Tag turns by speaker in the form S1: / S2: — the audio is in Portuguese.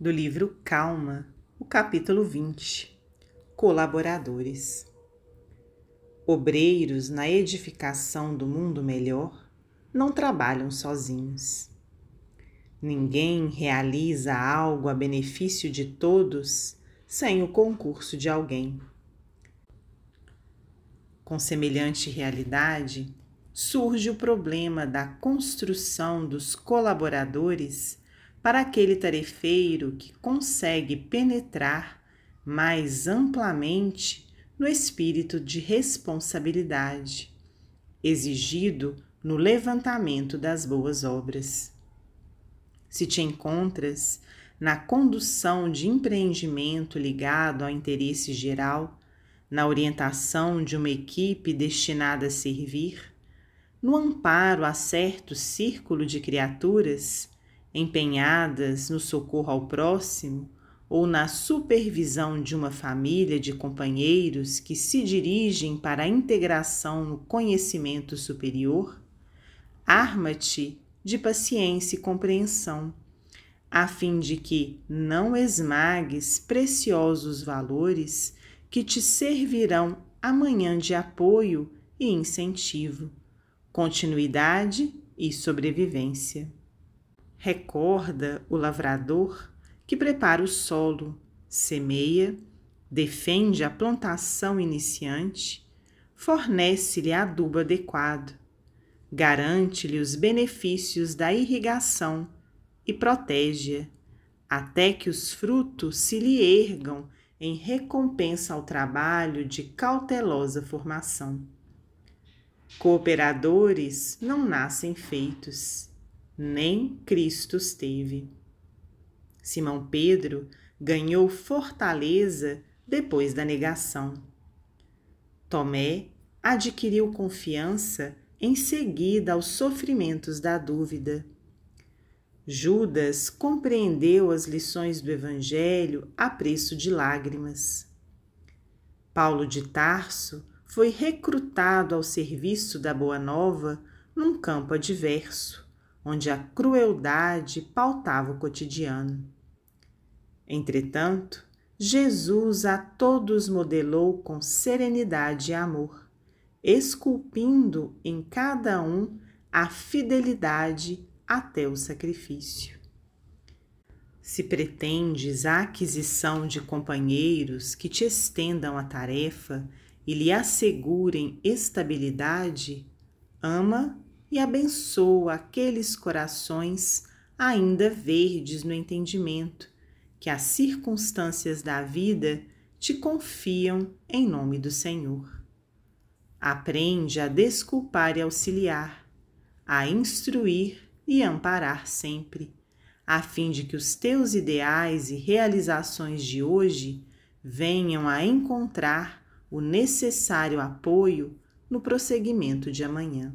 S1: do livro Calma, o capítulo 20 Colaboradores. Obreiros na edificação do mundo melhor não trabalham sozinhos. Ninguém realiza algo a benefício de todos sem o concurso de alguém. Com semelhante realidade, surge o problema da construção dos colaboradores para aquele tarefeiro que consegue penetrar mais amplamente no espírito de responsabilidade exigido no levantamento das boas obras. Se te encontras na condução de empreendimento ligado ao interesse geral, na orientação de uma equipe destinada a servir, no amparo a certo círculo de criaturas, empenhadas no socorro ao próximo ou na supervisão de uma família de companheiros que se dirigem para a integração no conhecimento superior, arma-te de paciência e compreensão, a fim de que não esmagues preciosos valores que te servirão amanhã de apoio e incentivo, continuidade e sobrevivência. Recorda o lavrador que prepara o solo, semeia, defende a plantação iniciante, fornece-lhe adubo adequado, garante-lhe os benefícios da irrigação e protege-a até que os frutos se lhe ergam em recompensa ao trabalho de cautelosa formação. Cooperadores não nascem feitos nem Cristo teve. Simão Pedro ganhou fortaleza depois da negação. Tomé adquiriu confiança em seguida aos sofrimentos da dúvida. Judas compreendeu as lições do Evangelho a preço de lágrimas. Paulo de Tarso foi recrutado ao serviço da Boa Nova num campo adverso onde a crueldade pautava o cotidiano. Entretanto, Jesus a todos modelou com serenidade e amor, esculpindo em cada um a fidelidade até o sacrifício. Se pretendes a aquisição de companheiros que te estendam a tarefa e lhe assegurem estabilidade, ama e abençoa aqueles corações ainda verdes no entendimento que as circunstâncias da vida te confiam em nome do Senhor. Aprende a desculpar e auxiliar, a instruir e amparar sempre, a fim de que os teus ideais e realizações de hoje venham a encontrar o necessário apoio no prosseguimento de amanhã.